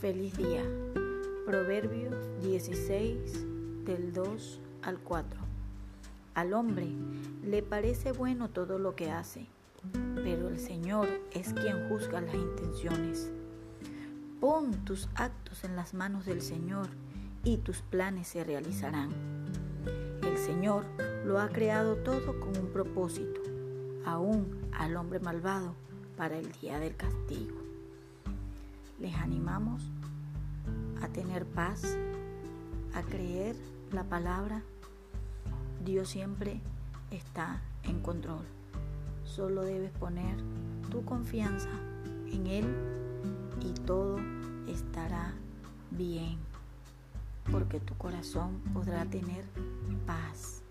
Feliz día. Proverbios 16 del 2 al 4. Al hombre le parece bueno todo lo que hace, pero el Señor es quien juzga las intenciones. Pon tus actos en las manos del Señor y tus planes se realizarán. El Señor lo ha creado todo con un propósito, aún al hombre malvado para el día del castigo. Les animamos a tener paz, a creer la palabra. Dios siempre está en control. Solo debes poner tu confianza en Él y todo estará bien, porque tu corazón podrá tener paz.